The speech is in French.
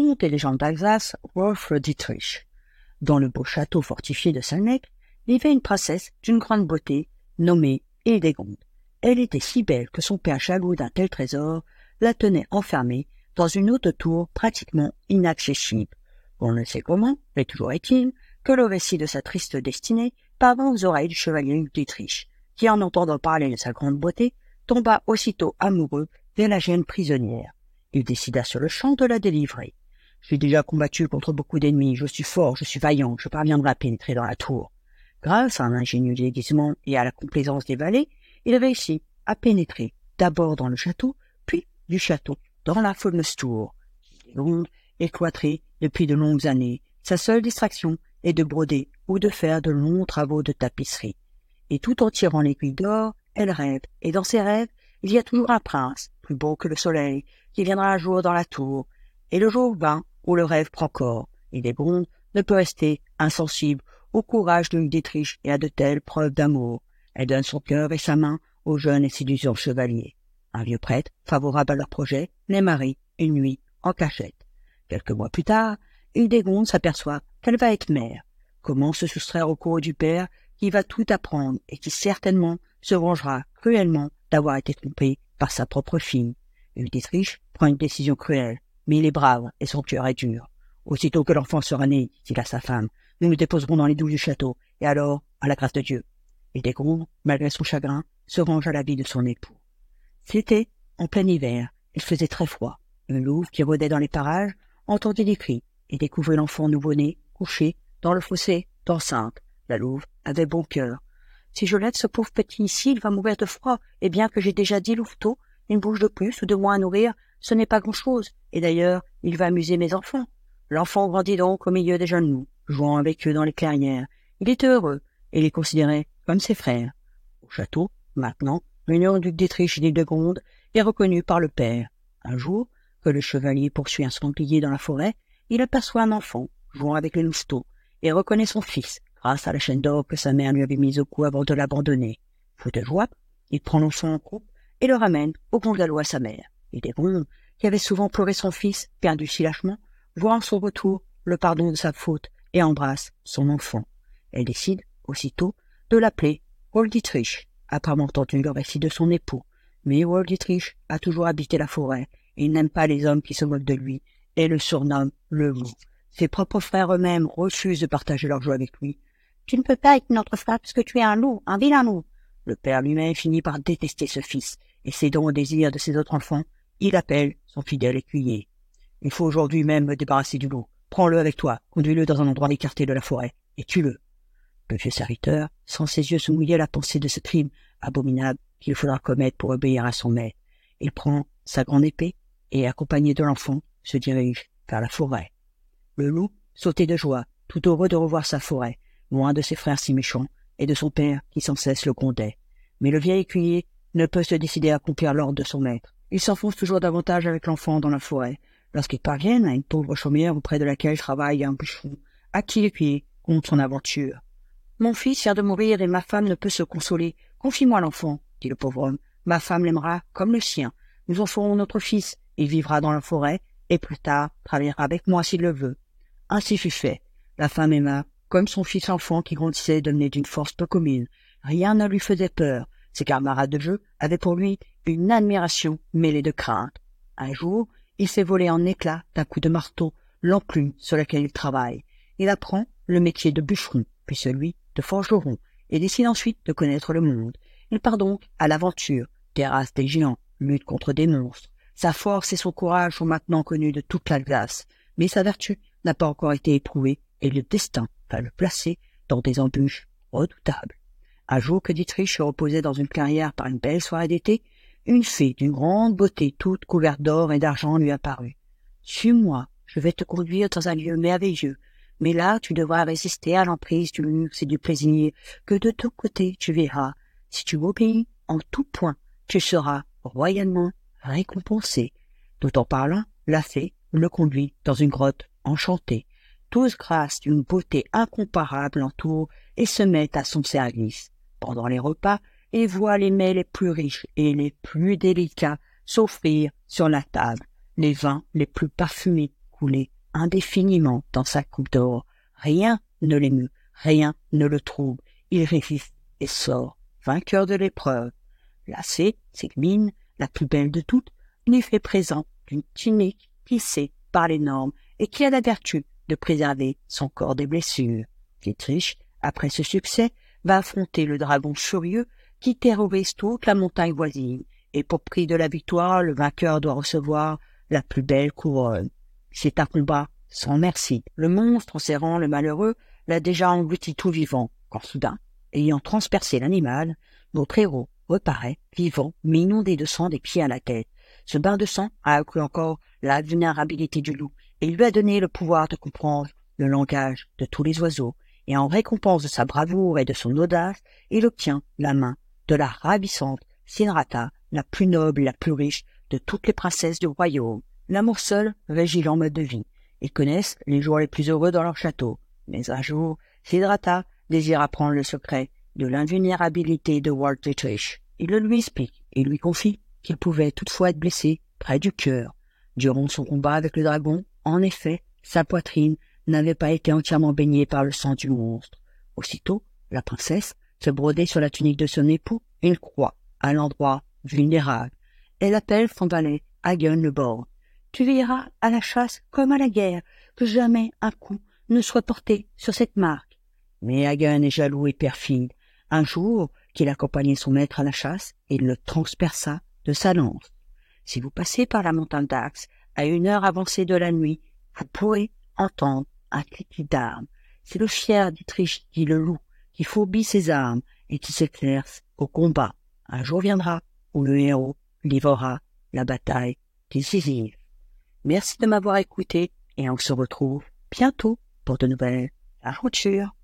contes et d'Alsace, Wolf Dietrich. Dans le beau château fortifié de Salneck vivait une princesse d'une grande beauté, nommée Hildegonde. Elle était si belle que son père, jaloux d'un tel trésor, la tenait enfermée dans une haute tour pratiquement inaccessible. On ne sait comment, mais toujours est-il que le récit de sa triste destinée parvint aux oreilles du chevalier Dietrich, qui, en entendant parler de sa grande beauté, tomba aussitôt amoureux de la jeune prisonnière. Il décida sur le champ de la délivrer. J'ai déjà combattu contre beaucoup d'ennemis, je suis fort, je suis vaillant, je parviendrai à pénétrer dans la tour. Grâce à un ingénieux déguisement et à la complaisance des valets, il réussit à pénétrer d'abord dans le château, puis du château dans la fameuse tour. Longue et cloîtrée depuis de longues années, sa seule distraction est de broder ou de faire de longs travaux de tapisserie. Et tout en tirant l'aiguille d'or, elle rêve, et dans ses rêves, il y a toujours un prince, plus beau que le soleil, qui viendra un jour dans la tour, et le jour vint où le rêve prend corps, et ne peut rester insensible au courage de Dietrich et à de telles preuves d'amour. Elle donne son cœur et sa main au jeune et séduisant chevalier. Un vieux prêtre, favorable à leur projet, les marie une nuit en cachette. Quelques mois plus tard, Hildegonde s'aperçoit qu'elle va être mère. Comment se soustraire au courroux du père qui va tout apprendre et qui certainement se vengera cruellement d'avoir été trompé par sa propre fille. Dietrich prend une décision cruelle, mais il est brave et son cœur est dur. Aussitôt que l'enfant sera né, dit-il à sa femme, nous nous déposerons dans les douves du château, et alors, à la grâce de Dieu. Et Desgondes, malgré son chagrin, se range à la vie de son époux. C'était en plein hiver, il faisait très froid. Un louve qui rôdait dans les parages entendit des cris et découvrit l'enfant nouveau-né couché dans le fossé d'enceinte. La louve avait bon cœur. Si je laisse ce pauvre petit ici, il va mourir de froid, et bien que j'ai déjà dit louveteau, une bouche de plus ou de moins à nourrir, ce n'est pas grand-chose, et d'ailleurs, il va amuser mes enfants. L'enfant grandit donc au milieu des jeunes loups, jouant avec eux dans les clairières. Il était heureux, et les considérait comme ses frères. Au château, maintenant, l'union du Dietrich et de Gonde est reconnue par le père. Un jour, que le chevalier poursuit un sanglier dans la forêt, il aperçoit un enfant, jouant avec les louveteaux, et reconnaît son fils, grâce à la chaîne d'or que sa mère lui avait mise au cou avant de l'abandonner. Fou de joie, il prend l'enfant en croupe et le ramène au bon galop à sa mère. Et Desgondes, qui avait souvent pleuré son fils, perdu si lâchement, voit en son retour le pardon de sa faute et embrasse son enfant. Elle décide, aussitôt, de l'appeler Dietrich, après avoir entendu le récit de son époux. Mais Dietrich a toujours habité la forêt, et il n'aime pas les hommes qui se moquent de lui, et le surnomme le loup. Ses propres frères eux-mêmes refusent de partager leur joie avec lui. Tu ne peux pas être notre frère parce que tu es un loup, un vilain loup. Le père lui-même finit par détester ce fils, et cédant au désir de ses autres enfants, il appelle son fidèle écuyer. Il faut aujourd'hui même me débarrasser du loup. Prends-le avec toi, conduis-le dans un endroit écarté de la forêt, et tue-le. Le vieux serviteur sans ses yeux se mouiller à la pensée de ce crime abominable qu'il faudra commettre pour obéir à son maître. Il prend sa grande épée et, accompagné de l'enfant, se dirige vers la forêt. Le loup sautait de joie, tout heureux de revoir sa forêt, loin de ses frères si méchants et de son père qui sans cesse le grondait. Mais le vieil écuyer ne peut se décider à accomplir l'ordre de son maître. Il s'enfonce toujours davantage avec l'enfant dans la forêt. Lorsqu'ils parviennent à une pauvre chaumière auprès de laquelle travaille un bûcheron, à qui l'écuyer compte son aventure. Mon fils vient de mourir et ma femme ne peut se consoler. Confie-moi l'enfant, dit le pauvre homme. Ma femme l'aimera comme le sien. Nous en ferons notre fils. Il vivra dans la forêt et plus tard travaillera avec moi s'il le veut. Ainsi fut fait. La femme aima comme son fils enfant qui grandissait devenait d'une force peu commune. Rien ne lui faisait peur. Ses camarades de jeu avaient pour lui une admiration mêlée de crainte. Un jour, il fait voler en éclats d'un coup de marteau l'enclume sur laquelle il travaille. Il apprend le métier de bûcheron, puis celui de forgeron, et décide ensuite de connaître le monde. Il part donc à l'aventure, terrasse des géants, lutte contre des monstres. Sa force et son courage sont maintenant connus de toute la glace, mais sa vertu n'a pas encore été éprouvée, et le destin va le placer dans des embûches redoutables. Un jour que Dietrich se reposait dans une clairière par une belle soirée d'été, une fée d'une grande beauté, toute couverte d'or et d'argent, lui apparut. Suis-moi, je vais te conduire dans un lieu merveilleux, mais là tu devras résister à l'emprise du luxe et du plaisir, que de ton côté tu verras. Si tu m'obéis en tout point, tu seras royalement récompensé. Tout en parlant, la fée le conduit dans une grotte enchantée tous grâce d'une beauté incomparable entourent et se mettent à son service. Pendant les repas, il voit les mets les plus riches et les plus délicats s'offrir sur la table, les vins les plus parfumés s'écouler indéfiniment dans sa coupe d'or. Rien ne l'émeut, rien ne le trouble. Il résiste et sort, vainqueur de l'épreuve. Lassé, mine, la plus belle de toutes, lui fait présent d'une tunique tissée par les normes et qui a la vertu de préserver son corps des blessures. Dietrich, après ce succès, va affronter le dragon furieux qui terrorise toute la montagne voisine, et pour prix de la victoire, le vainqueur doit recevoir la plus belle couronne. C'est un combat sans merci. Le monstre, en serrant le malheureux, l'a déjà englouti tout vivant, quand soudain, ayant transpercé l'animal, notre héros reparaît, vivant, mais inondé de sang des pieds à la tête. Ce bain de sang a accru encore la vulnérabilité du loup, et lui a donné le pouvoir de comprendre le langage de tous les oiseaux, et en récompense de sa bravoure et de son audace, il obtient la main de la ravissante Sinrata, la plus noble la plus riche de toutes les princesses du royaume. L'amour seul régit leur mode de vie. Ils connaissent les jours les plus heureux dans leur château. Mais un jour, Sidrata désire apprendre le secret de l'invulnérabilité de Walt Dietrich. Il le lui explique et lui confie qu'il pouvait toutefois être blessé près du cœur. Durant son combat avec le dragon, en effet, sa poitrine n'avait pas été entièrement baignée par le sang du monstre. Aussitôt, la princesse se brodait sur la tunique de son époux une croix à l'endroit vulnérable. Elle appelle son valet, Hagen le bord. Tu verras à la chasse comme à la guerre que jamais un coup ne soit porté sur cette marque. Mais Hagen est jaloux et perfide. Un jour qu'il accompagnait son maître à la chasse, il le transperça de sa lance. Si vous passez par la montagne d'Axe à une heure avancée de la nuit, vous pourrez entendre un cliquet d'armes. C'est le fier Dietrich dit le loup qui fourbit ses armes et qui s'exerce au combat. Un jour viendra où le héros livrera la bataille décisive. Merci de m'avoir écouté et on se retrouve bientôt pour de nouvelles aventures.